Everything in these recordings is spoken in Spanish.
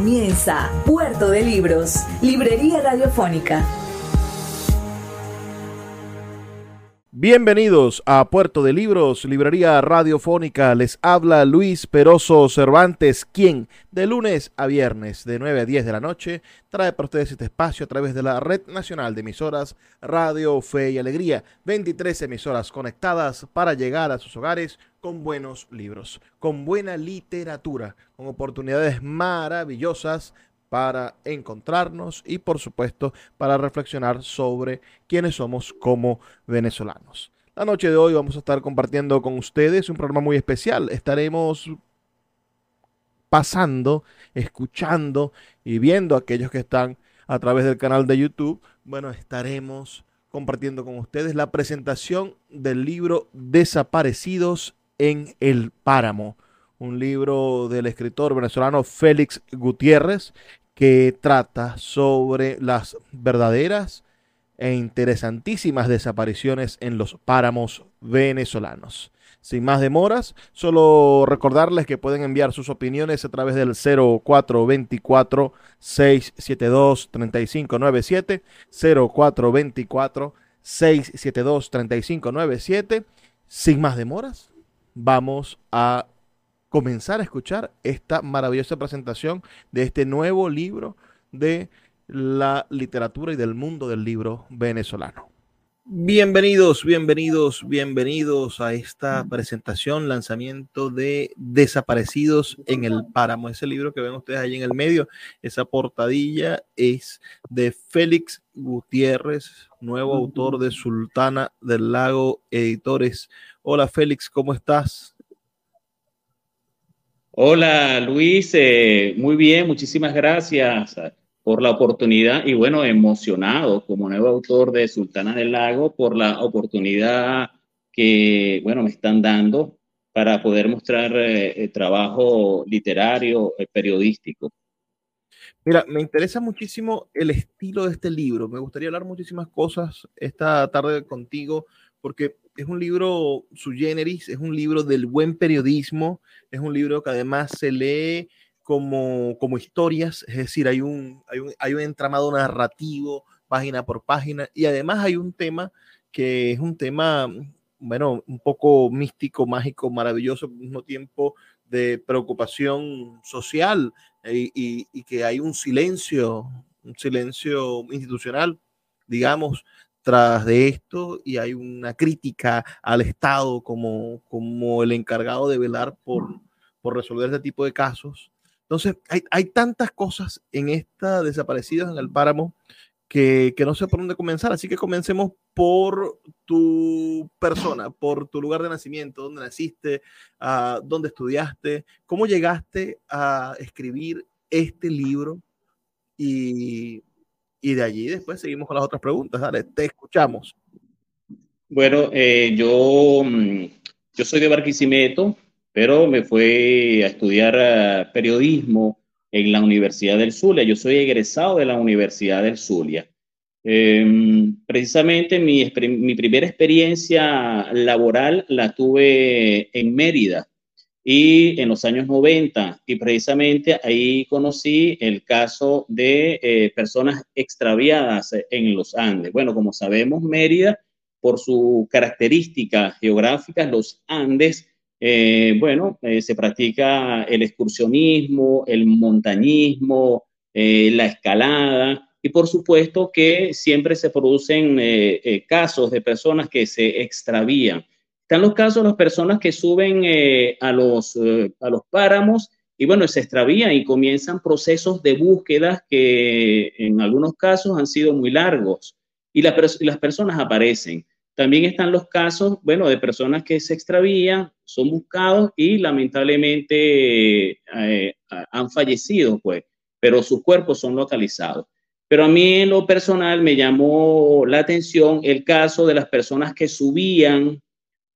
Comienza Puerto de Libros, Librería Radiofónica. Bienvenidos a Puerto de Libros, Librería Radiofónica. Les habla Luis Peroso Cervantes, quien de lunes a viernes de 9 a 10 de la noche trae para ustedes este espacio a través de la Red Nacional de Emisoras Radio Fe y Alegría. 23 emisoras conectadas para llegar a sus hogares con buenos libros, con buena literatura, con oportunidades maravillosas para encontrarnos y por supuesto para reflexionar sobre quiénes somos como venezolanos. La noche de hoy vamos a estar compartiendo con ustedes un programa muy especial. Estaremos pasando, escuchando y viendo a aquellos que están a través del canal de YouTube. Bueno, estaremos compartiendo con ustedes la presentación del libro Desaparecidos en el Páramo, un libro del escritor venezolano Félix Gutiérrez, que trata sobre las verdaderas e interesantísimas desapariciones en los páramos venezolanos. Sin más demoras, solo recordarles que pueden enviar sus opiniones a través del 0424 672 3597 0424 672 3597. Sin más demoras, vamos a comenzar a escuchar esta maravillosa presentación de este nuevo libro de la literatura y del mundo del libro venezolano. Bienvenidos, bienvenidos, bienvenidos a esta presentación, lanzamiento de Desaparecidos en el Páramo. Ese libro que ven ustedes ahí en el medio, esa portadilla es de Félix Gutiérrez, nuevo autor de Sultana del Lago Editores. Hola Félix, ¿cómo estás? Hola Luis, eh, muy bien, muchísimas gracias por la oportunidad y bueno, emocionado como nuevo autor de Sultana del Lago por la oportunidad que, bueno, me están dando para poder mostrar eh, el trabajo literario, eh, periodístico. Mira, me interesa muchísimo el estilo de este libro. Me gustaría hablar muchísimas cosas esta tarde contigo porque es un libro su generis, es un libro del buen periodismo, es un libro que además se lee como, como historias, es decir, hay un, hay, un, hay un entramado narrativo página por página y además hay un tema que es un tema, bueno, un poco místico, mágico, maravilloso, al mismo tiempo de preocupación social eh, y, y que hay un silencio, un silencio institucional, digamos, tras de esto y hay una crítica al Estado como, como el encargado de velar por, por resolver este tipo de casos. Entonces, hay, hay tantas cosas en esta Desaparecidos en el Páramo que, que, no sé por dónde comenzar. Así que comencemos por tu persona, por tu lugar de nacimiento, dónde naciste, uh, dónde estudiaste, cómo llegaste a escribir este libro y y de allí después seguimos con las otras preguntas. Dale, te escuchamos. Bueno, eh, yo, mm, yo soy de Barquisimeto, pero me fui a estudiar eh, periodismo en la Universidad del Zulia. Yo soy egresado de la Universidad del Zulia. Eh, precisamente mi, mi primera experiencia laboral la tuve en Mérida, y en los años 90 y precisamente ahí conocí el caso de eh, personas extraviadas en los Andes. Bueno, como sabemos, Mérida, por su característica geográfica, los Andes, eh, bueno, eh, se practica el excursionismo, el montañismo, la escalada y por supuesto que siempre se producen casos de personas que se extravían. Están los casos de las personas que suben eh, a, los, eh, a los páramos y bueno, se extravían y comienzan procesos de búsqueda que en algunos casos han sido muy largos y, las personas aparecen. También están los casos, bueno, de personas que se extravían, son buscados y lamentablemente eh, han fallecido, pues, pero sus cuerpos son localizados. Pero a mí en lo personal me llamó la atención el caso de las personas que subían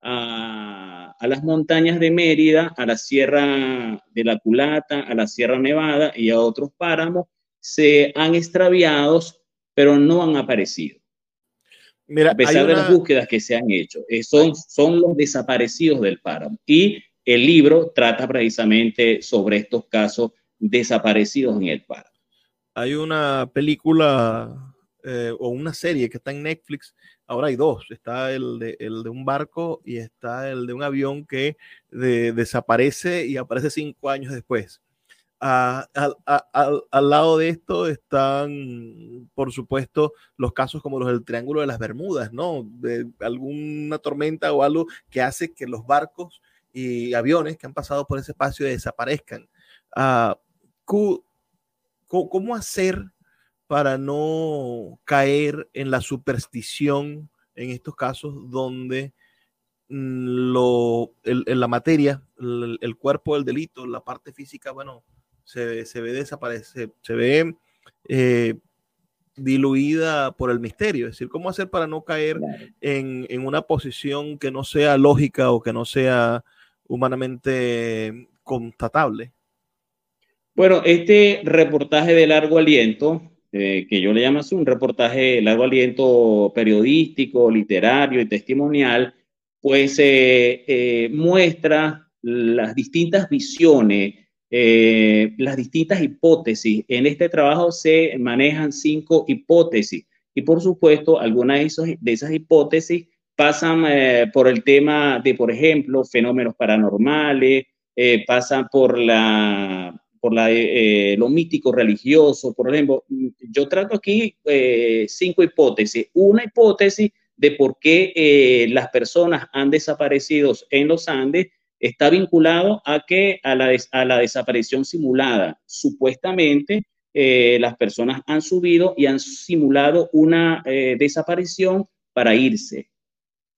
a, a, las montañas de Mérida, a la Sierra de la Culata, a la Sierra Nevada y a otros páramos, se han extraviado, pero no han aparecido. Mira, a pesar de las búsquedas que se han hecho, eh, son, son los desaparecidos del páramo. Y el libro trata precisamente sobre estos casos desaparecidos en el páramo. Hay una película eh, o una serie que está en Netflix. Ahora hay dos. Está el de, el de un barco y está el de un avión que desaparece y aparece cinco años después al lado de esto están, por supuesto, los casos como los del Triángulo de las Bermudas, ¿no? De alguna tormenta o algo que hace que los barcos y aviones que han pasado por ese espacio desaparezcan. Uh, ¿Cómo hacer para no caer en la superstición en estos casos donde mm, lo, en la materia, el, el, cuerpo del delito, la parte física, bueno, se, se ve desaparece, se ve eh, diluida por el misterio. Es decir, ¿cómo hacer para no caer en, en, una posición que no sea lógica o que no sea humanamente constatable? Bueno, este reportaje de largo aliento, eh, que yo le llamo así un reportaje de largo aliento periodístico, literario y testimonial, pues eh, muestra las distintas visiones eh, las distintas hipótesis. En este trabajo se manejan cinco hipótesis y por supuesto algunas de, esas hipótesis pasan eh, por el tema de, por ejemplo, fenómenos paranormales, eh, pasan por la por la, lo mítico religioso, por ejemplo, yo trato aquí cinco hipótesis. Una hipótesis de por qué las personas han desaparecido en los Andes está vinculado a que a la, a la desaparición simulada. Supuestamente eh, las personas han subido y han simulado una eh, desaparición para irse.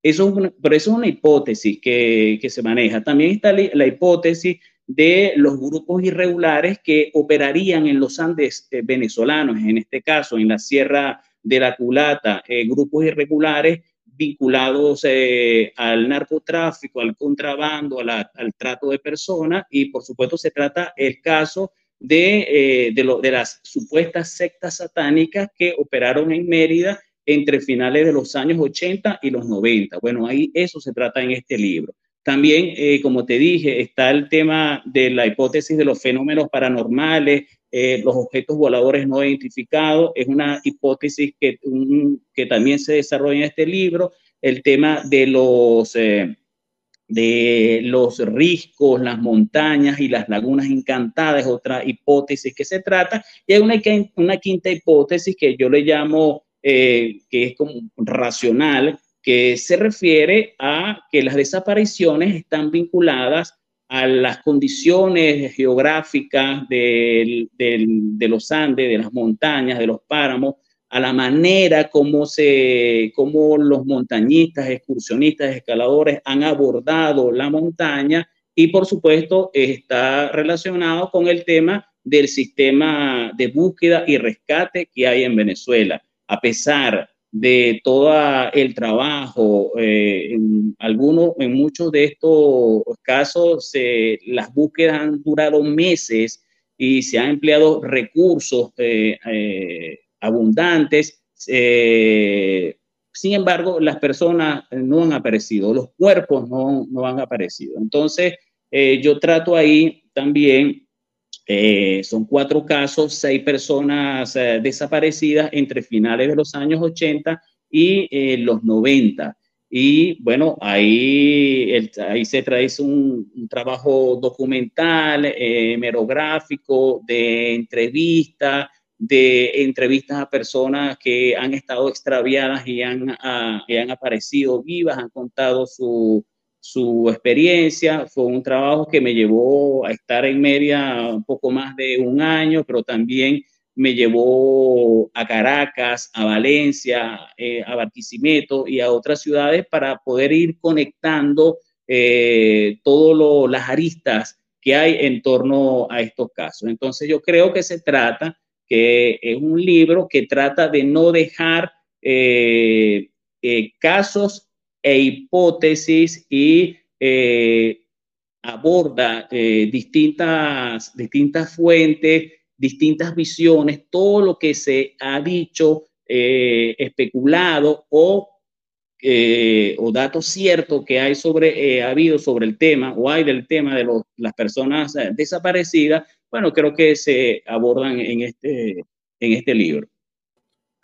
Eso es pero eso es una hipótesis que, que se maneja. También está la, hipótesis de los grupos irregulares que operarían en los Andes eh, venezolanos, en este caso en la Sierra de la Culata, grupos irregulares vinculados eh, al narcotráfico, al contrabando, al trato de personas y por supuesto se trata el caso de, eh, de, de las supuestas sectas satánicas que operaron en Mérida entre finales de los años 80 y los 90. Bueno, ahí eso se trata en este libro. También, eh, como te dije, está el tema de la hipótesis de los fenómenos paranormales, eh, los objetos voladores no identificados, es una hipótesis que, que también se desarrolla en este libro, el tema de los, eh, de los riscos, las montañas y las lagunas encantadas, es otra hipótesis que se trata, y hay una, quinta hipótesis que yo le llamo, que es como racional, que se refiere a que las desapariciones están vinculadas a las condiciones geográficas de los Andes, de las montañas, de los páramos, a la manera como, se, como los montañistas, excursionistas, escaladores han abordado la montaña y por supuesto está relacionado con el tema del sistema de búsqueda y rescate que hay en Venezuela. A pesar de todo el trabajo. Eh, en algunos, en muchos de estos casos, las búsquedas han durado meses y se han empleado recursos eh, eh, abundantes. sin embargo, las personas no han aparecido, los cuerpos no, no han aparecido. Entonces, yo trato ahí también eh, son cuatro casos, seis personas eh, desaparecidas entre finales de los años 80 y eh, los 90. Y bueno, ahí, ahí se trae un, trabajo documental, hemerográfico, de entrevista, de entrevistas a personas que han estado extraviadas y han, ah, y han aparecido vivas, han contado su, su experiencia. Fue un trabajo que me llevó a estar en media un poco más de un año, pero también me llevó a Caracas, a Valencia, eh, a Barquisimeto y a otras ciudades para poder ir conectando eh, todas las aristas que hay en torno a estos casos. Entonces yo creo que se trata que es un libro que trata de no dejar eh, eh, casos e hipótesis y aborda distintas, distintas fuentes, distintas visiones, todo lo que se ha dicho, especulado o eh, o datos ciertos que hay sobre, eh, ha habido sobre el tema o hay del tema de las personas eh, desaparecidas, bueno, creo que se abordan en este, en este libro.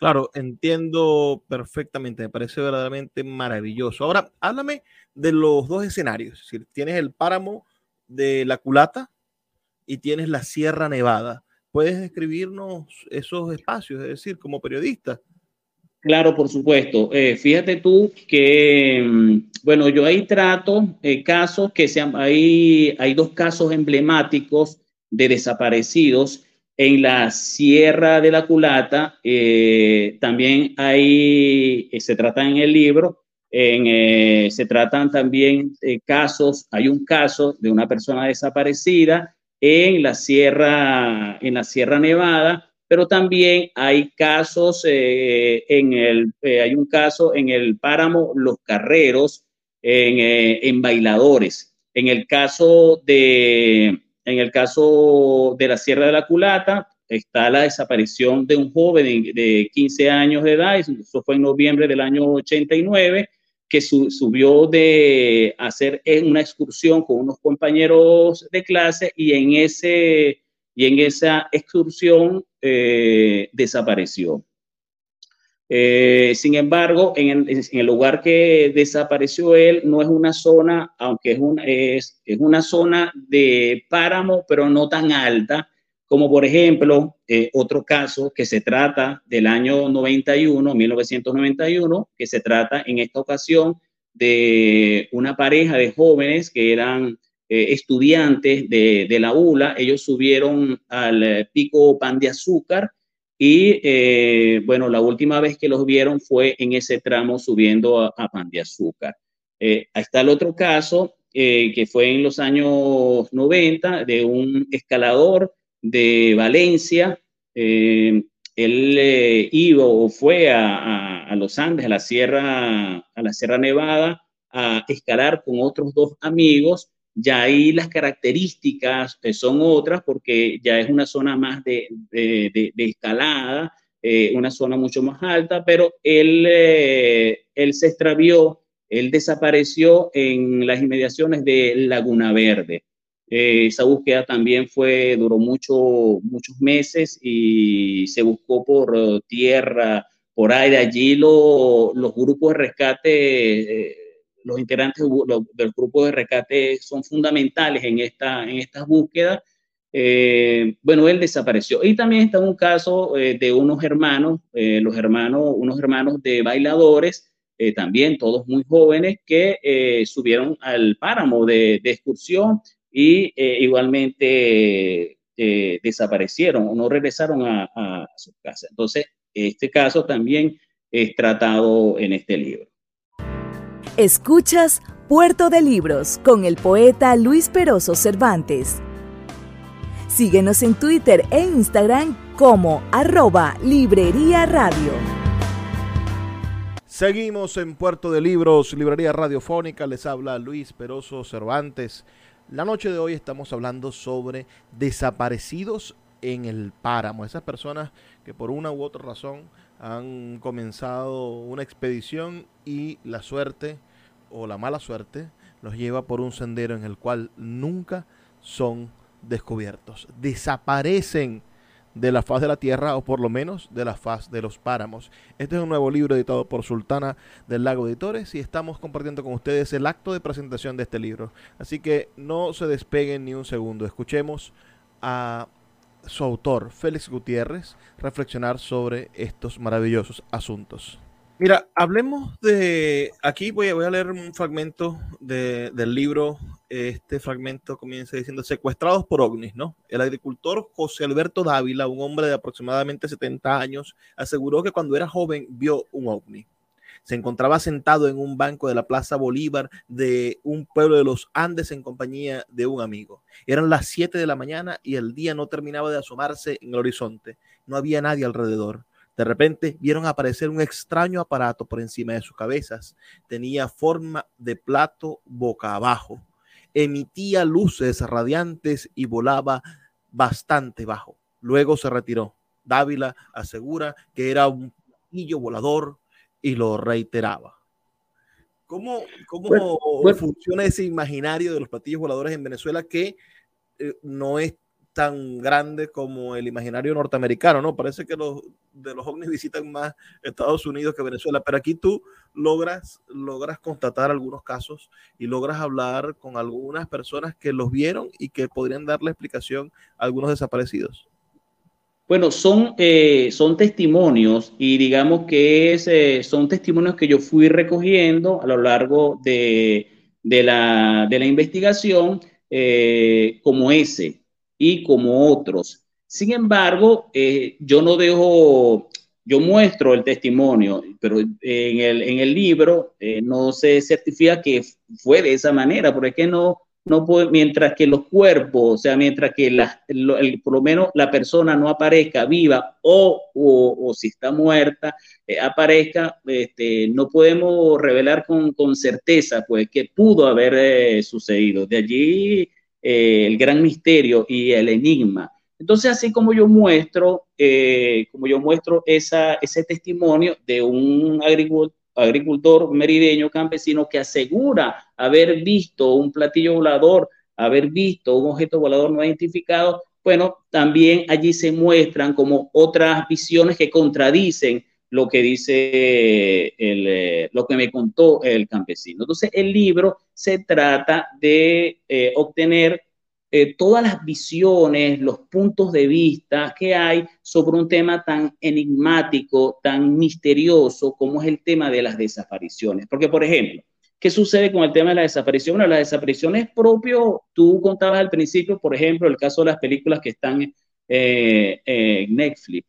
Claro, entiendo perfectamente, me parece verdaderamente maravilloso. Ahora, háblame de los dos escenarios. Es tienes el páramo de la culata y tienes la Sierra Nevada. ¿Puedes describirnos esos espacios, es decir, como periodista? Claro, por supuesto. Eh, fíjate tú que, mm, bueno, yo ahí trato eh, casos que sean, hay, hay dos casos emblemáticos de desaparecidos en la Sierra de la Culata. Eh, también hay, se trata en el libro, en, se tratan también casos, hay un caso de una persona desaparecida en la Sierra, en la Sierra Nevada pero también hay casos eh, en el, eh, hay un caso en el páramo Los Carreros, en, eh, en, bailadores. En el caso de, en el caso de la Sierra de la Culata, está la desaparición de un joven de, 15 años de edad, eso fue en noviembre del año 89, que subió de hacer una excursión con unos compañeros de clase y en ese y en esa excursión eh, desapareció. Eh, sin embargo, en el, lugar que desapareció él no es una zona, aunque es una, es, una zona de páramo, pero no tan alta, como por ejemplo eh, otro caso que se trata del año 91, 1991, que se trata en esta ocasión de una pareja de jóvenes que eran eh, estudiantes de, de, la ULA, ellos subieron al eh, pico Pan de Azúcar y eh, bueno, la última vez que los vieron fue en ese tramo subiendo a, Pan de Azúcar. ahí está el otro caso que fue en los años 90 de un escalador de Valencia. él iba o fue a, a, los Andes, a la Sierra, a la Sierra Nevada, a escalar con otros dos amigos ya ahí las características eh, son otras porque ya es una zona más de, escalada, eh, una zona mucho más alta, pero él, eh, él se extravió, él desapareció en las inmediaciones de Laguna Verde. esa búsqueda también fue, duró mucho, muchos meses y se buscó por tierra, por aire. Allí los grupos de rescate los integrantes del grupo de rescate son fundamentales en, esta, en estas búsquedas. Eh, bueno, él desapareció. Y también está un caso eh, de unos hermanos, eh, los hermanos, unos hermanos de bailadores, también todos muy jóvenes, que subieron al páramo de, excursión y igualmente desaparecieron o no regresaron a, a su casa. Entonces, este caso también es tratado en este libro. Escuchas Puerto de Libros con el poeta Luis Peroso Cervantes. Síguenos en Twitter e Instagram como arroba Librería Radio. Seguimos en Puerto de Libros, Librería Radiofónica. Les habla Luis Peroso Cervantes. La noche de hoy estamos hablando sobre desaparecidos en el páramo. Esas personas que por una u otra razón han comenzado una expedición y la suerte o la mala suerte los lleva por un sendero en el cual nunca son descubiertos. Desaparecen de la faz de la tierra o por lo menos de la faz de los páramos. Este es un nuevo libro editado por Sultana del Lago Editores y estamos compartiendo con ustedes el acto de presentación de este libro. Así que no se despeguen ni un segundo. Escuchemos a su autor, Félix Gutiérrez, reflexionar sobre estos maravillosos asuntos. Mira, hablemos de. Aquí voy a, leer un fragmento del libro. Este fragmento comienza diciendo: Secuestrados por ovnis, ¿no? El agricultor José Alberto Dávila, un hombre de aproximadamente 70 años, aseguró que cuando era joven vio un ovni. Se encontraba sentado en un banco de la Plaza Bolívar de un pueblo de los Andes en compañía de un amigo. Eran las 7 de la mañana y el día no terminaba de asomarse en el horizonte. No había nadie alrededor. De repente vieron aparecer un extraño aparato por encima de sus cabezas. Tenía forma de plato boca abajo. Emitía luces radiantes y volaba bastante bajo. Luego se retiró. Dávila asegura que era un platillo volador y lo reiteraba. ¿Cómo, cómo funciona ese imaginario de los platillos voladores en Venezuela que eh, no es tan grande como el imaginario norteamericano, ¿no? Parece que los de los ovnis visitan más Estados Unidos que Venezuela, pero aquí tú logras, logras constatar algunos casos y logras hablar con algunas personas que los vieron y que podrían darle explicación a algunos desaparecidos. Bueno, son, eh, son testimonios y digamos que es, eh, son testimonios que yo fui recogiendo a lo largo de, de, la, de la, investigación eh, como ese y como otros. Sin embargo, eh, yo no dejo, yo muestro el testimonio, pero en el, en el libro no se certifica que fue de esa manera, porque no, no puede, mientras que los cuerpos, o sea, mientras que la, el, por lo menos la persona no aparezca viva o, o, si está muerta, eh, aparezca, este, no podemos revelar con, con, certeza, pues, que pudo haber sucedido. De allí eh, el gran misterio y el enigma. Entonces, así como yo muestro, eh, como yo muestro esa, ese testimonio de un agricultor, merideño campesino que asegura haber visto un platillo volador, haber visto un objeto volador no identificado, bueno, también allí se muestran como otras visiones que contradicen lo que dice el, eh, lo que me contó el campesino. Entonces, el libro se trata de eh, obtener eh, todas las visiones, los puntos de vista que hay sobre un tema tan enigmático, tan misterioso como es el tema de las desapariciones. Porque, por ejemplo, ¿qué sucede con el tema de la desaparición? Bueno, la desaparición es propio, tú contabas al principio, por ejemplo, el caso de las películas que están en Netflix.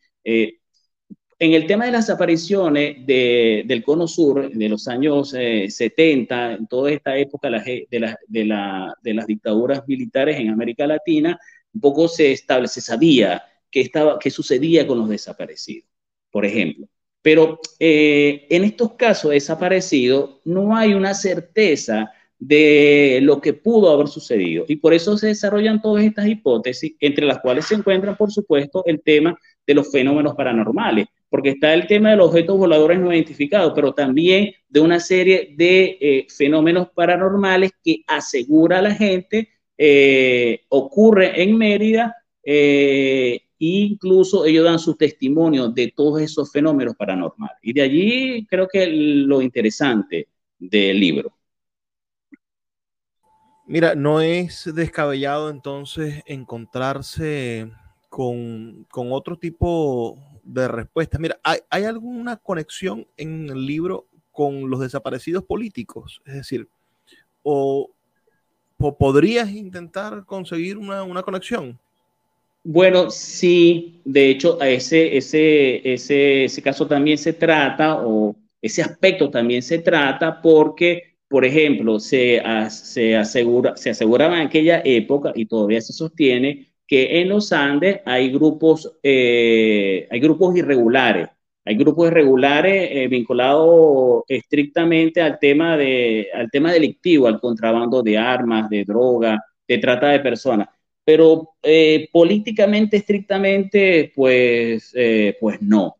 En el tema de las apariciones del Cono Sur de los años 70, eh, en toda esta época de, de, las dictaduras militares en América Latina, un poco se, establece, se sabía qué, estaba, qué sucedía con los desaparecidos, por ejemplo. Pero eh, en estos casos de desaparecidos no hay una certeza de lo que pudo haber sucedido. Y por eso se desarrollan todas estas hipótesis, entre las cuales se encuentran, por supuesto, el tema de los fenómenos paranormales porque está el tema de los objetos voladores no identificados, pero también de una serie de eh, fenómenos paranormales que asegura la gente eh, ocurre en Mérida e incluso ellos dan su testimonio de todos esos fenómenos paranormales. Y de allí creo que lo interesante del libro. Mira, no es descabellado entonces encontrarse con, con otro tipo de respuestas. Mira, ¿hay, alguna conexión en el libro con los desaparecidos políticos? Es decir, o, podrías intentar conseguir una, conexión. Bueno, sí, de hecho, ese, ese, ese, ese caso también se trata, o ese aspecto también se trata, porque, por ejemplo, se, se, asegura, se aseguraba en aquella época, y todavía se sostiene, que en los Andes hay grupos, eh, hay grupos irregulares, hay grupos irregulares eh, vinculados estrictamente al tema, de, al tema delictivo, al contrabando de armas, de droga, de trata de personas. Pero eh, políticamente, estrictamente, pues, pues no.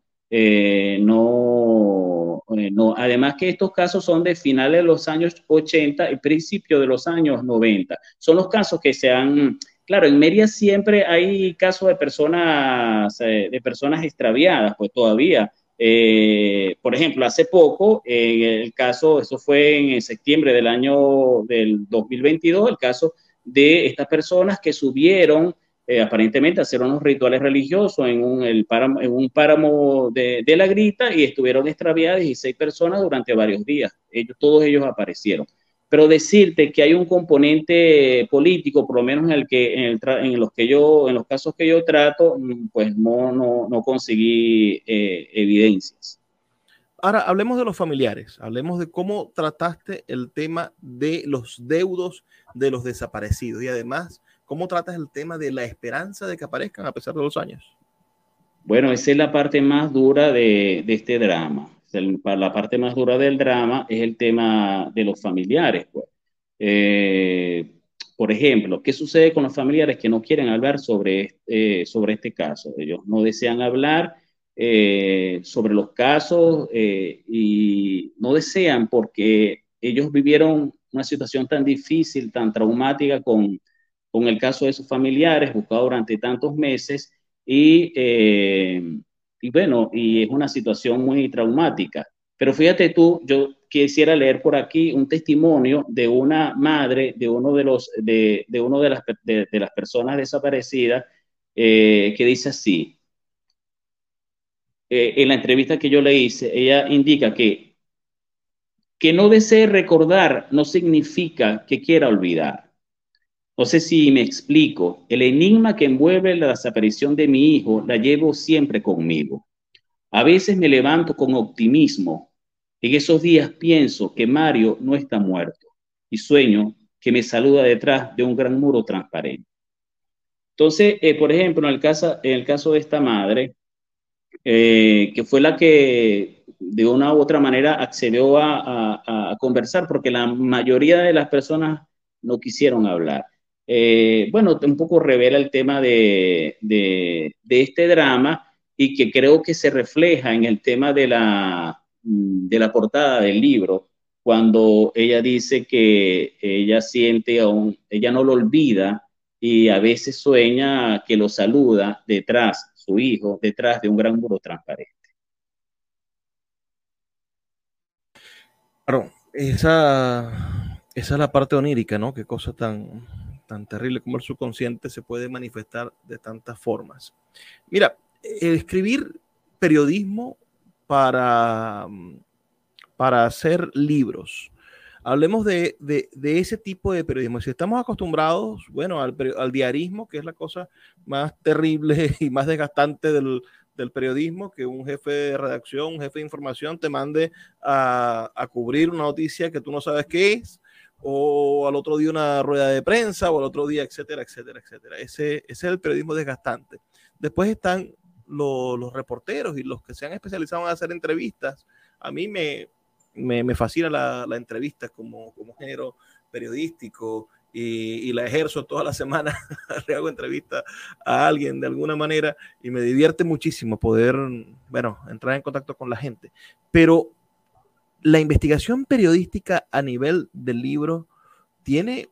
no, no. Además que estos casos son de finales de los años 80 y principios de los años 90. Son los casos que se han Claro, en Mérida siempre hay casos de personas, eh, de personas extraviadas, pues todavía. Eh, por ejemplo, hace poco, el caso, eso fue en septiembre del año del 2022, el caso de estas personas que subieron eh, aparentemente a hacer unos rituales religiosos en un, el páramo, en un páramo de, de, la grita y estuvieron extraviadas 16 personas durante varios días. Ellos, todos ellos aparecieron pero decirte que hay un componente político, por lo menos en, el que, en, el en los, que yo, en los casos que yo trato, mm, pues no, no, no conseguí eh, evidencias. ahora hablemos de los familiares, hablemos de cómo trataste el tema de los deudos de los desaparecidos y además cómo tratas el tema de la esperanza de que aparezcan a pesar de los años. Bueno, esa es la parte más dura de, de este drama. La parte más dura del drama es el tema de los familiares. Pues. Eh, por ejemplo, ¿qué sucede con los familiares que no quieren hablar sobre, eh, sobre este caso? Ellos no desean hablar eh, sobre los casos y no desean porque ellos vivieron una situación tan difícil, tan traumática con, con el caso de sus familiares, buscado durante tantos meses y, y bueno, y es una situación muy traumática. Pero fíjate tú, yo quisiera leer por aquí un testimonio de una madre de uno de los de, de uno de las, de, las personas desaparecidas eh, que dice así. Eh, en la entrevista que yo le hice, ella indica que que no desee recordar no significa que quiera olvidar. No sé si me explico. El enigma que envuelve la desaparición de mi hijo la llevo siempre conmigo. A veces me levanto con optimismo en esos días pienso que Mario no está muerto y sueño que me saluda detrás de un gran muro transparente. Entonces, eh, por ejemplo, en el, caso, de esta madre, eh, que fue la que de una u otra manera accedió a, conversar, porque la mayoría de las personas no quisieron hablar. Eh, bueno, un poco revela el tema de, de, este drama y que creo que se refleja en el tema de la, Mm, de la portada del libro, cuando ella dice que ella siente aún, ella no lo olvida y a veces sueña que lo saluda detrás, su hijo, detrás de un gran muro transparente. Claro, esa, esa es la parte onírica, ¿no? Qué cosa tan, tan terrible como el subconsciente se puede manifestar de tantas formas. Mira, escribir periodismo para, mm, para hacer libros. Hablemos de, de, ese tipo de periodismo. Si estamos acostumbrados, bueno, al, al, diarismo, que es la cosa más terrible y más desgastante del, del, periodismo, que un jefe de redacción, un jefe de información te mande a, a, cubrir una noticia que tú no sabes qué es, o al otro día una rueda de prensa, o al otro día, etcétera, etcétera, etcétera. Ese, es el periodismo desgastante. Después están los reporteros y los que se han especializado en hacer entrevistas. A mí me, me, fascina la, entrevista como, como género periodístico y, la ejerzo toda la semana. Le hago entrevista a alguien de alguna manera y me divierte muchísimo poder, bueno, entrar en contacto con la gente. Pero la investigación periodística a nivel del libro tiene,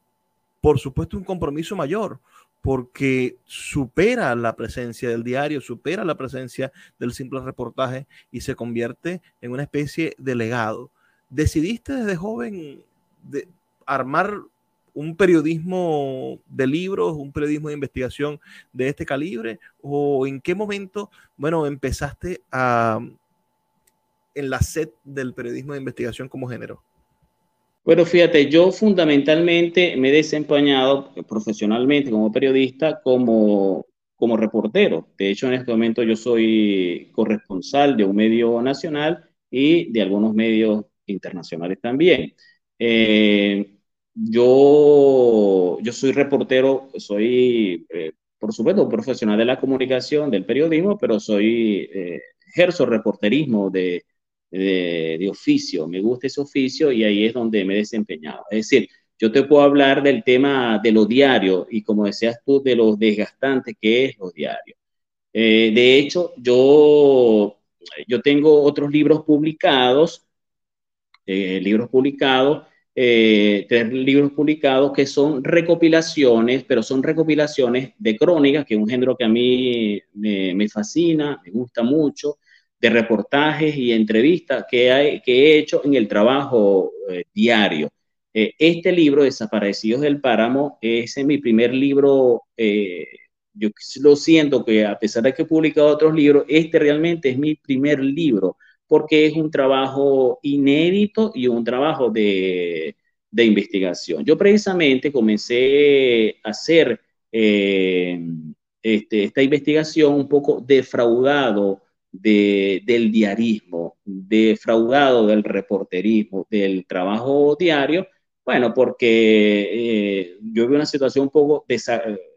por supuesto, un compromiso mayor porque supera la presencia del diario, supera la presencia del simple reportaje y se convierte en una especie de legado. ¿Decidiste desde joven de armar un periodismo de libros, un periodismo de investigación de este calibre? ¿O en qué momento, bueno, empezaste a, en la sed del periodismo de investigación como género? Bueno, fíjate, yo fundamentalmente me he desempeñado profesionalmente como periodista, como, como reportero. De hecho, en este momento yo soy corresponsal de un medio nacional y de algunos medios internacionales también. Eh, yo, yo soy reportero, soy, eh, por supuesto, profesional de la comunicación, del periodismo, pero soy, eh, ejerzo reporterismo de, de, oficio, me gusta ese oficio y ahí es donde me he desempeñado. Es decir, yo te puedo hablar del tema de lo diario y como decías tú, de lo desgastante que es lo diario. Eh, de hecho, yo, yo tengo otros libros publicados, eh, libros publicados, eh, tres libros publicados que son recopilaciones, pero son recopilaciones de crónicas, que es un género que a mí me, me fascina, me gusta mucho de reportajes y entrevistas que, he hecho en el trabajo eh, diario. Eh, este libro, Desaparecidos del Páramo, es mi primer libro. Eh, yo lo siento que a pesar de que he publicado otros libros, este realmente es mi primer libro porque es un trabajo inédito y un trabajo de, de investigación. Yo precisamente comencé a hacer este, esta investigación un poco defraudado del diarismo, defraudado del reporterismo, del trabajo diario, bueno, porque eh, yo vi una situación un poco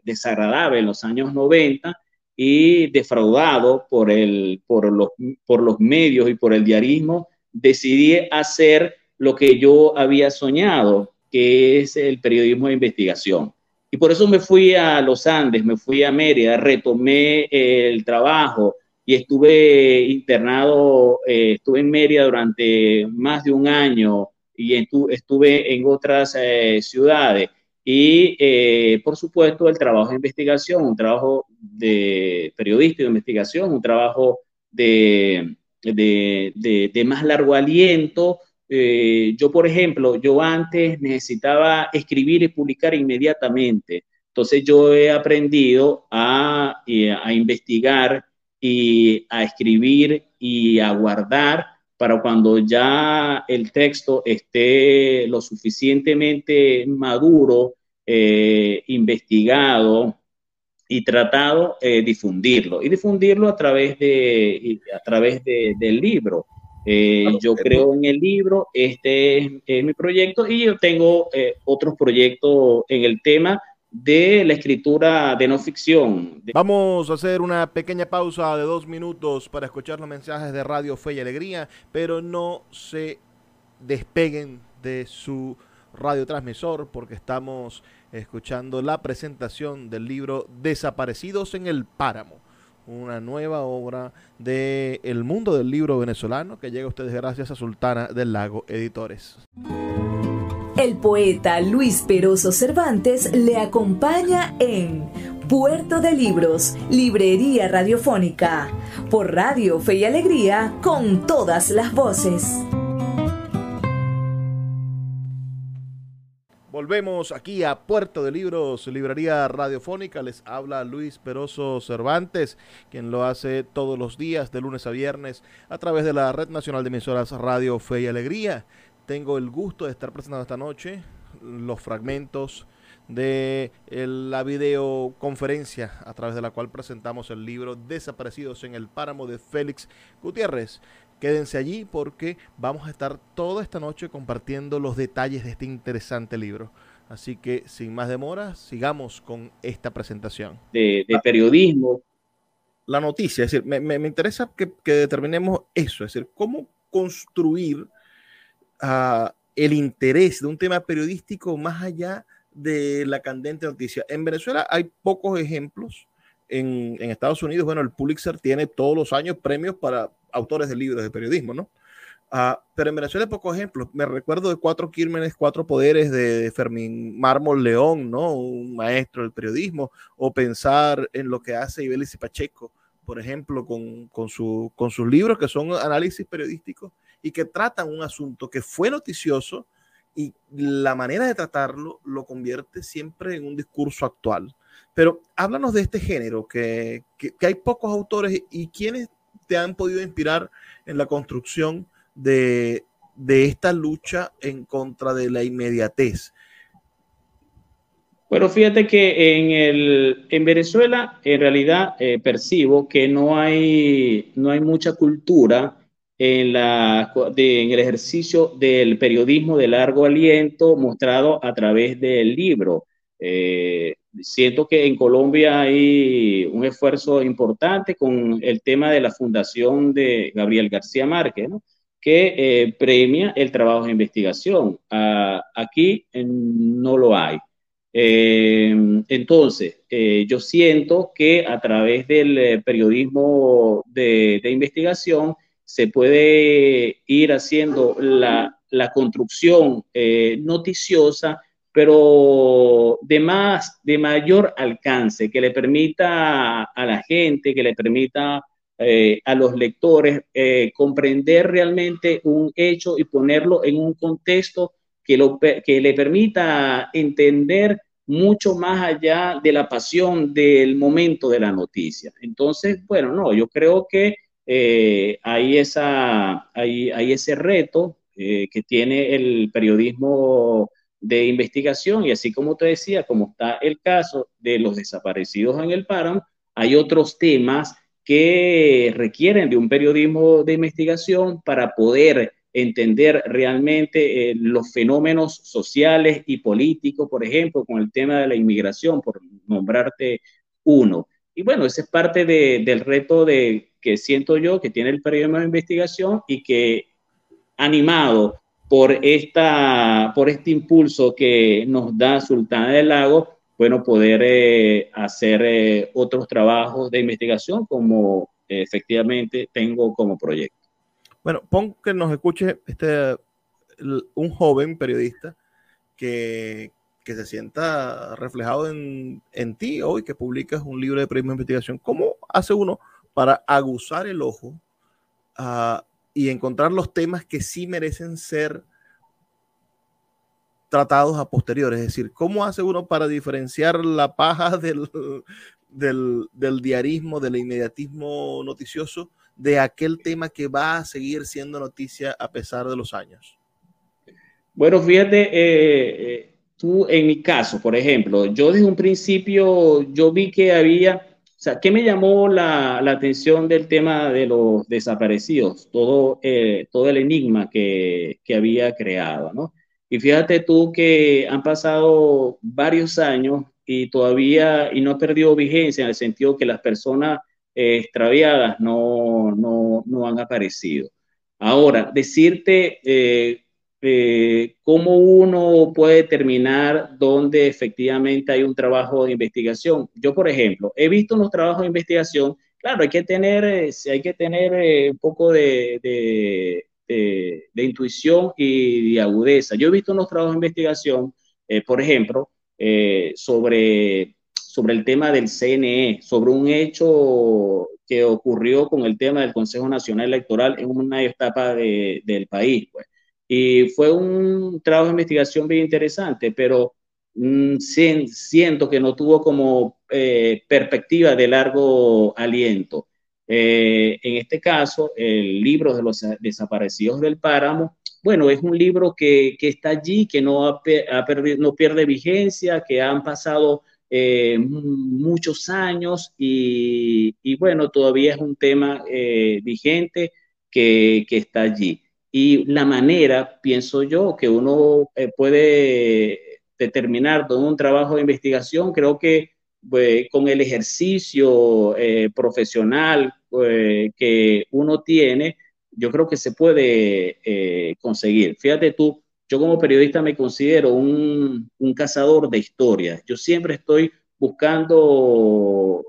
desagradable en los años 90 y defraudado por, el, por, los, por los medios y por el diarismo, decidí hacer lo que yo había soñado, que es el periodismo de investigación. Y por eso me fui a los Andes, me fui a Mérida, retomé el trabajo y estuve internado, eh, estuve en Mérida durante más de un año y estuve en otras eh, ciudades. Y eh, por supuesto el trabajo de investigación, un trabajo de periodista de investigación, un trabajo de, de, de, más largo aliento. Eh, yo, por ejemplo, yo antes necesitaba escribir y publicar inmediatamente. Entonces yo he aprendido a, a investigar y a escribir y a guardar para cuando ya el texto esté lo suficientemente maduro, eh, investigado y tratado, eh, difundirlo. Y difundirlo a través, de, a través del libro. Eh, yo creo en el libro, este es, mi proyecto y yo tengo otros proyectos en el tema de la escritura de no ficción. Vamos a hacer una pequeña pausa de dos minutos para escuchar los mensajes de Radio Fe y Alegría, pero no se despeguen de su radiotransmisor porque estamos escuchando la presentación del libro Desaparecidos en el Páramo, una nueva obra del el mundo del libro venezolano que llega a ustedes gracias a Sultana del Lago Editores. El poeta Luis Peroso Cervantes le acompaña en Puerto de Libros, Librería Radiofónica, por Radio Fe y Alegría, con todas las voces. Volvemos aquí a Puerto de Libros, Librería Radiofónica. Les habla Luis Peroso Cervantes, quien lo hace todos los días, de lunes a viernes, a través de la Red Nacional de Emisoras Radio Fe y Alegría tengo el gusto de estar presentando esta noche los fragmentos de la videoconferencia a través de la cual presentamos el libro Desaparecidos en el Páramo de Félix Gutiérrez. Quédense allí porque vamos a estar toda esta noche compartiendo los detalles de este interesante libro. Así que sin más demora, sigamos con esta presentación. De, periodismo. La noticia, es decir, me, interesa que, que determinemos eso, es decir, cómo construir el interés de un tema periodístico más allá de la candente noticia. En Venezuela hay pocos ejemplos. En, Estados Unidos, bueno, el Pulitzer tiene todos los años premios para autores de libros de periodismo, ¿no? Ah, pero en Venezuela hay pocos ejemplos. Me recuerdo de cuatro crímenes, cuatro poderes de, Fermín Mármol León, ¿no? Un maestro del periodismo. O pensar en lo que hace Ibelice Pacheco, por ejemplo, con, con, su, con sus libros que son análisis periodísticos y que tratan un asunto que fue noticioso y la manera de tratarlo lo convierte siempre en un discurso actual. Pero háblanos de este género, que, que, hay pocos autores y quienes te han podido inspirar en la construcción de, de esta lucha en contra de la inmediatez. Bueno, fíjate que en, el, en Venezuela en realidad eh, percibo que no hay, no hay mucha cultura en, el ejercicio del periodismo de largo aliento mostrado a través del libro. Eh, siento que en Colombia hay un esfuerzo importante con el tema de la fundación de Gabriel García Márquez, que eh, premia el trabajo de investigación. Ah, aquí no lo hay. Eh, entonces, yo siento que a través del periodismo de investigación, se puede ir haciendo la, construcción eh, noticiosa, pero de más, de mayor alcance, que le permita a la gente, que le permita eh, a los lectores eh, comprender realmente un hecho y ponerlo en un contexto que, lo, que le permita entender mucho más allá de la pasión del momento de la noticia. Entonces, bueno, no, yo creo que eh, hay, esa, hay, hay, ese reto eh, que tiene el periodismo de investigación y así como te decía, como está el caso de los desaparecidos en el páramo, hay otros temas que requieren de un periodismo de investigación para poder entender realmente eh, los fenómenos sociales y políticos, por ejemplo, con el tema de la inmigración, por nombrarte uno. Y bueno, ese es parte del reto de, que siento yo que tiene el periodismo de investigación y que animado por, esta, por este impulso que nos da Sultana del Lago, bueno, poder eh, hacer eh, otros trabajos de investigación como efectivamente tengo como proyecto. Bueno, pon que nos escuche este, un joven periodista que, se sienta reflejado en, ti hoy, que publicas un libro de periodismo de investigación. ¿Cómo hace uno para aguzar el ojo uh, y encontrar los temas que sí merecen ser tratados a posteriores? Es decir, ¿cómo hace uno para diferenciar la paja del, del, del diarismo, del inmediatismo noticioso? de aquel tema que va a seguir siendo noticia a pesar de los años? Bueno, fíjate, eh, eh, tú en mi caso, por ejemplo, yo desde un principio, yo vi que había, o sea, ¿qué me llamó la, atención del tema de los desaparecidos? Todo, eh, todo el enigma que, que había creado, ¿no? Y fíjate tú que han pasado varios años y todavía, y no ha perdido vigencia en el sentido que las personas extraviadas no, no, no, han aparecido. Ahora, decirte eh, eh, cómo uno puede determinar dónde efectivamente hay un trabajo de investigación. Yo, por ejemplo, he visto unos trabajos de investigación, claro, hay que tener, eh, hay que tener un poco de, de, de, intuición y de agudeza. Yo he visto unos trabajos de investigación, por ejemplo, sobre sobre el tema del CNE, sobre un hecho que ocurrió con el tema del Consejo Nacional Electoral en una etapa del país. Pues. Y fue un trabajo de investigación bien interesante, pero mm, siento que no tuvo como eh, perspectiva de largo aliento. Eh, en este caso, el libro de los desaparecidos del páramo, bueno, es un libro que, que está allí, que no, no pierde vigencia, que han pasado eh, muchos años y, bueno, todavía es un tema eh, vigente que, que, está allí. Y la manera, pienso yo, que uno eh, puede determinar todo un trabajo de investigación, creo que pues, con el ejercicio profesional que uno tiene, yo creo que se puede conseguir. Fíjate tú, yo como periodista me considero un, un cazador de historias. Yo siempre estoy buscando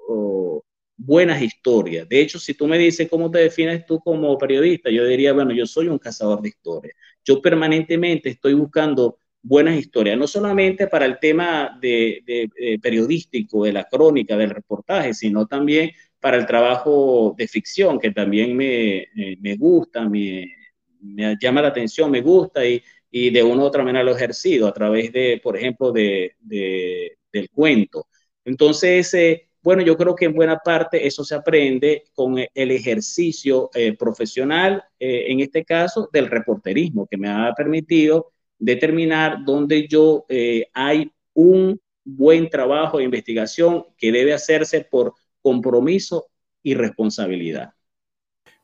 buenas historias. De hecho, si tú me dices cómo te defines tú como periodista, yo diría, bueno, yo soy un cazador de historias. Yo permanentemente estoy buscando buenas historias, no solamente para el tema de, de, periodístico, de la crónica, del reportaje, sino también para el trabajo de ficción, que también me, eh, me gusta, me, me llama la atención, me gusta y, y de una u otra manera lo he ejercido a través de, por ejemplo, de, del cuento. Entonces, eh, bueno, yo creo que en buena parte eso se aprende con el ejercicio eh, profesional, eh, en este caso, del reporterismo, que me ha permitido determinar dónde yo hay un buen trabajo de investigación que debe hacerse por compromiso y responsabilidad.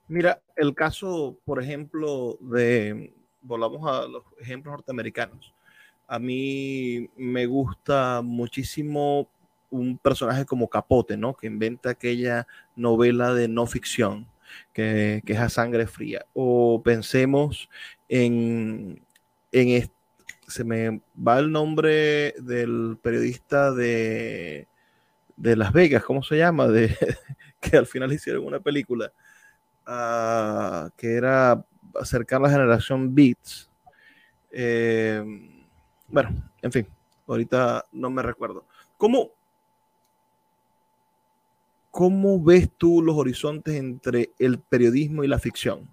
Mira, el caso, por ejemplo, de, volvamos a los ejemplos norteamericanos. A mí me gusta muchísimo un personaje como Capote, ¿no? Que inventa aquella novela de no ficción, que, es a sangre fría. O pensemos en, en se me va el nombre del periodista de, de Las Vegas, ¿cómo se llama? De, que al final hicieron una película uh, que era acercar la generación Beats. Eh, bueno, en fin, ahorita no me recuerdo. ¿Cómo, ¿Cómo ves tú los horizontes entre el periodismo y la ficción?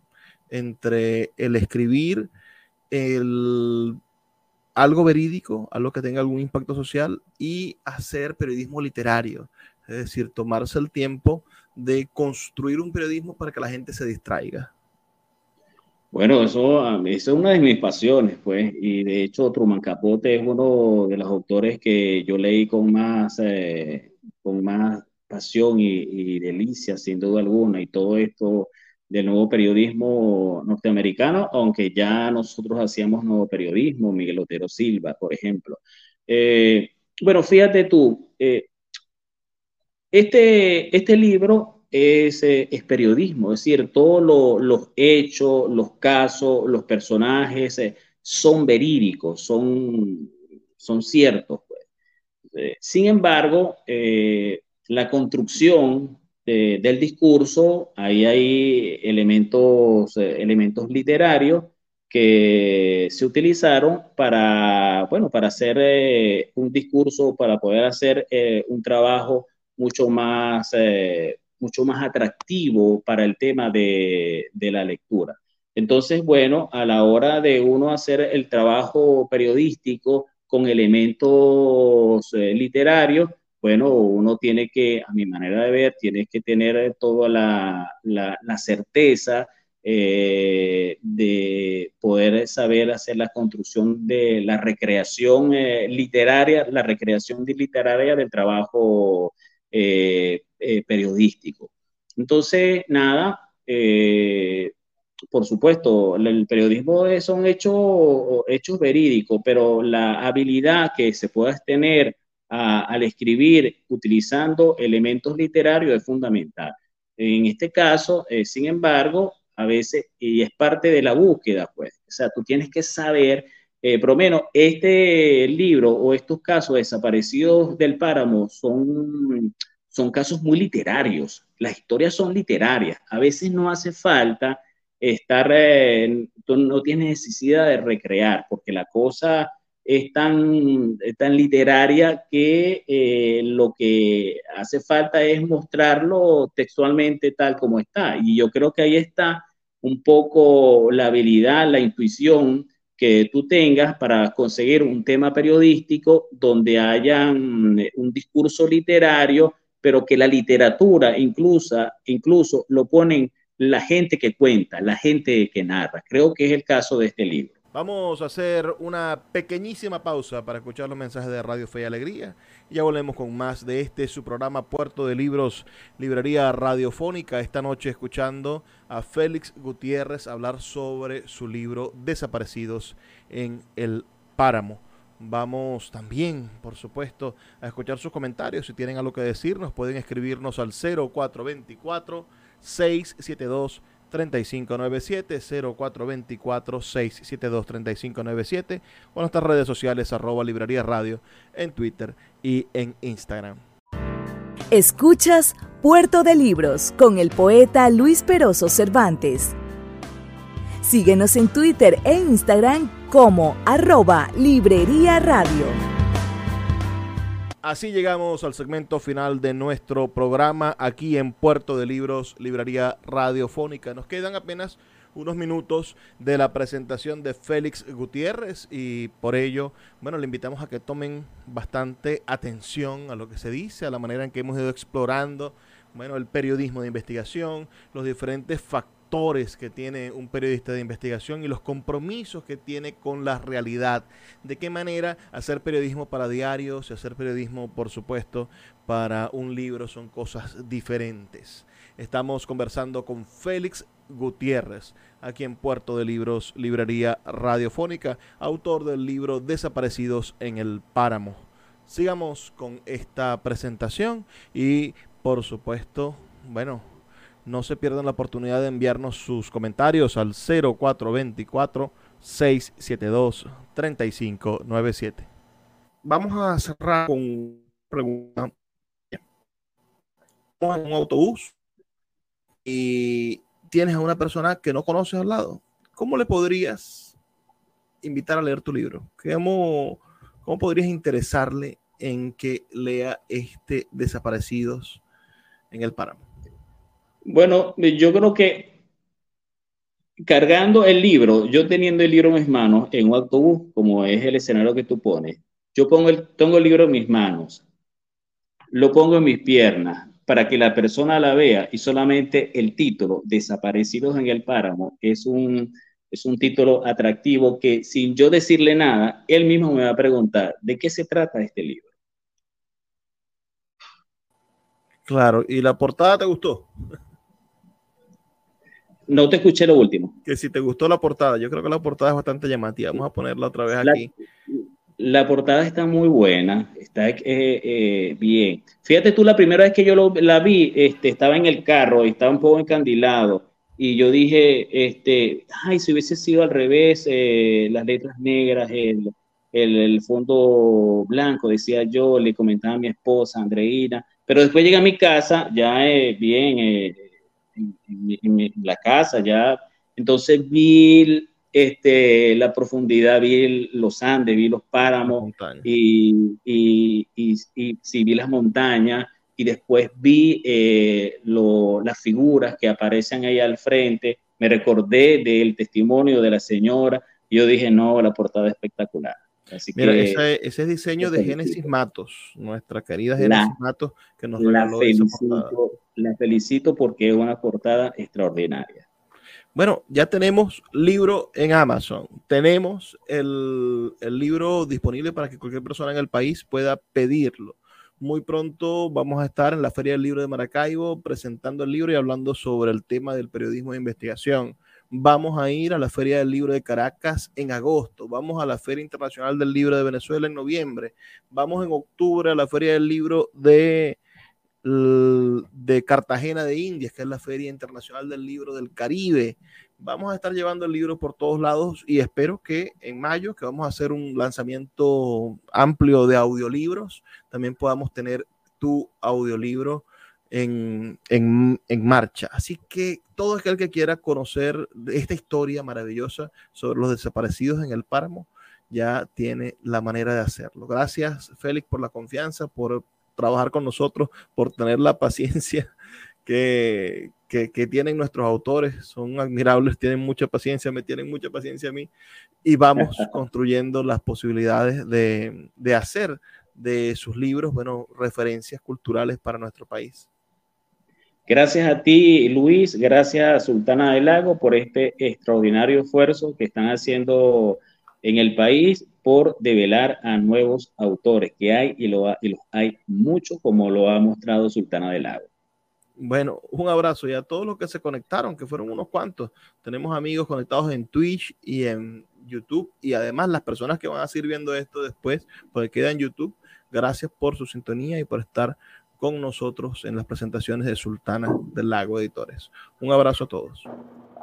Entre el escribir algo verídico, algo que tenga algún impacto social, y hacer periodismo literario. Es decir, tomarse el tiempo de construir un periodismo para que la gente se distraiga. Bueno, eso, es una de mis pasiones, pues, y de hecho Truman Capote es uno de los autores que yo leí con más, eh, con más pasión y, delicia, sin duda alguna, y todo esto del nuevo periodismo norteamericano, aunque ya nosotros hacíamos nuevo periodismo, Miguel Otero Silva, por ejemplo. Eh, bueno, fíjate tú, eh, este, este libro es, eh, es, periodismo, es decir, todos los hechos, los casos, los personajes son verídicos, son, son ciertos. Pues. sin embargo, la construcción del discurso, ahí hay elementos, eh, elementos literarios que se utilizaron para, bueno, para hacer eh, un discurso, para poder hacer eh, un trabajo mucho más, mucho más atractivo para el tema de, de la lectura. Entonces, bueno, a la hora de uno hacer el trabajo periodístico con elementos literarios, bueno, uno tiene que, a mi manera de ver, tiene que tener toda la, la, certeza eh, de poder saber hacer la construcción de la recreación eh, literaria, la recreación literaria del trabajo eh, periodístico. Entonces, nada, por supuesto, el periodismo son hechos, hechos verídicos, pero la habilidad que se pueda tener al escribir utilizando elementos literarios es fundamental. En este caso, eh, sin embargo, a veces, y es parte de la búsqueda, pues, o sea, tú tienes que saber, eh, por lo menos, este libro o estos casos desaparecidos del páramo son, son casos muy literarios, las historias son literarias, a veces no hace falta estar, eh, no tienes necesidad de recrear, porque la cosa es tan, tan literaria que eh, lo que hace falta es mostrarlo textualmente tal como está. Y yo creo que ahí está un poco la habilidad, la intuición que tú tengas para conseguir un tema periodístico donde haya un discurso literario, pero que la literatura incluso, incluso lo ponen la gente que cuenta, la gente que narra. Creo que es el caso de este libro. Vamos a hacer una pequeñísima pausa para escuchar los mensajes de Radio Fe y Alegría. Y ya volvemos con más de este su programa Puerto de Libros, Librería Radiofónica. Esta noche escuchando a Félix Gutiérrez hablar sobre su libro Desaparecidos en el Páramo. Vamos también, por supuesto, a escuchar sus comentarios. Si tienen algo que decirnos, pueden escribirnos al 0424 672 3597 0424 672 3597 o nuestras redes sociales arroba librería radio en Twitter y en Instagram. Escuchas Puerto de Libros con el poeta Luis Peroso Cervantes. Síguenos en Twitter e Instagram como arroba librería radio. Así llegamos al segmento final de nuestro programa aquí en Puerto de Libros, Librería Radiofónica. Nos quedan apenas unos minutos de la presentación de Félix Gutiérrez y por ello, bueno, le invitamos a que tomen bastante atención a lo que se dice, a la manera en que hemos ido explorando, bueno, el periodismo de investigación, los diferentes factores que tiene un periodista de investigación y los compromisos que tiene con la realidad. De qué manera hacer periodismo para diarios y hacer periodismo, por supuesto, para un libro son cosas diferentes. Estamos conversando con Félix Gutiérrez, aquí en Puerto de Libros, Librería Radiofónica, autor del libro Desaparecidos en el Páramo. Sigamos con esta presentación y, por supuesto, bueno, no se pierdan la oportunidad de enviarnos sus comentarios al 0424 672 3597. Vamos a cerrar con una pregunta. Vamos en un autobús y tienes a una persona que no conoces al lado. ¿Cómo le podrías invitar a leer tu libro? ¿Cómo, cómo podrías interesarle en que lea este Desaparecidos en el Páramo? Bueno, yo creo que cargando el libro, yo teniendo el libro en mis manos en un autobús, como es el escenario que tú pones, yo pongo el, tengo el libro en mis manos, lo pongo en mis piernas para que la persona la vea y solamente el título, Desaparecidos en el Páramo, es un, es un título atractivo que sin yo decirle nada, él mismo me va a preguntar, ¿de qué se trata este libro? Claro, ¿y la portada te gustó? No te escuché lo último. Que si te gustó la portada, yo creo que la portada es bastante llamativa. Vamos a ponerla otra vez aquí. La, portada está muy buena, está eh, eh, bien. Fíjate tú, la primera vez que yo la vi, este, estaba en el carro y estaba un poco encandilado. Y yo dije, este, ay, si hubiese sido al revés, eh, las letras negras, el, el, fondo blanco, decía yo, le comentaba a mi esposa, Andreina. Pero después llegué a mi casa, ya bien en, la casa ya. Entonces vi este, la profundidad, vi los Andes, vi los páramos y, y, y, vi las montañas y después vi eh, las figuras que aparecen ahí al frente. Me recordé del testimonio de la señora y yo dije, no, la portada es espectacular. Así Mira, que, ese, ese, diseño de Génesis Matos, nuestra querida Génesis Matos, que nos la felicito, la felicito porque es una portada extraordinaria. Bueno, ya tenemos libro en Amazon. Tenemos el, el, libro disponible para que cualquier persona en el país pueda pedirlo. Muy pronto vamos a estar en la Feria del Libro de Maracaibo presentando el libro y hablando sobre el tema del periodismo de investigación. Vamos a ir a la Feria del Libro de Caracas en agosto. Vamos a la Feria Internacional del Libro de Venezuela en noviembre. Vamos en octubre a la Feria del Libro de, Cartagena de Indias, que es la Feria Internacional del Libro del Caribe. Vamos a estar llevando el libro por todos lados y espero que en mayo, que vamos a hacer un lanzamiento amplio de audiolibros, también podamos tener tu audiolibro en, marcha. Así que todo aquel que quiera conocer esta historia maravillosa sobre los desaparecidos en el páramo, ya tiene la manera de hacerlo. Gracias, Félix, por la confianza, por trabajar con nosotros, por tener la paciencia que, que, tienen nuestros autores. Son admirables, tienen mucha paciencia, me tienen mucha paciencia a mí. Y vamos construyendo las posibilidades de, de hacer de sus libros, bueno, referencias culturales para nuestro país. Gracias a ti, Luis, gracias a Sultana del Lago por este extraordinario esfuerzo que están haciendo en el país por develar a nuevos autores, que hay y, lo, y los hay muchos, como lo ha mostrado Sultana del Lago. Bueno, un abrazo y a todos los que se conectaron, que fueron unos cuantos. Tenemos amigos conectados en Twitch y en YouTube y además las personas que van a seguir viendo esto después, porque queda en YouTube. Gracias por su sintonía y por estar con nosotros en las presentaciones de Sultana del Lago Editores. Un abrazo a todos.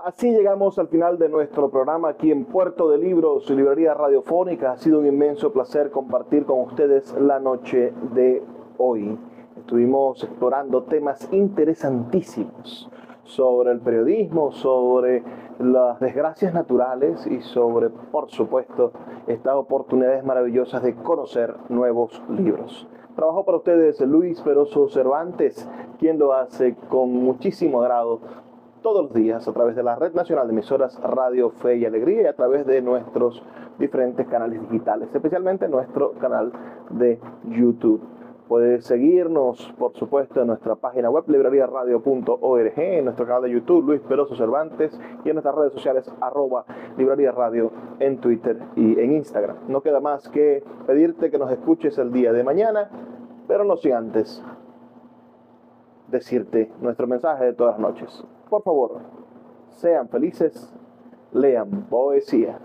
Así llegamos al final de nuestro programa aquí en Puerto de Libros, y librería radiofónica. Ha sido un inmenso placer compartir con ustedes la noche de hoy. Estuvimos explorando temas interesantísimos sobre el periodismo, sobre las desgracias naturales y sobre, por supuesto, estas oportunidades maravillosas de conocer nuevos libros. Trabajó para ustedes Luis Peroso Cervantes, quien lo hace con muchísimo agrado todos los días a través de la Red Nacional de Emisoras Radio Fe y Alegría y a través de nuestros diferentes canales digitales, especialmente nuestro canal de YouTube. Puedes seguirnos, por supuesto, en nuestra página web librariaradio.org, en nuestro canal de YouTube Luis Peroso Cervantes y en nuestras redes sociales arroba en Twitter y en Instagram. No queda más que pedirte que nos escuches el día de mañana, pero no sin antes decirte nuestro mensaje de todas las noches. Por favor, sean felices, lean poesía.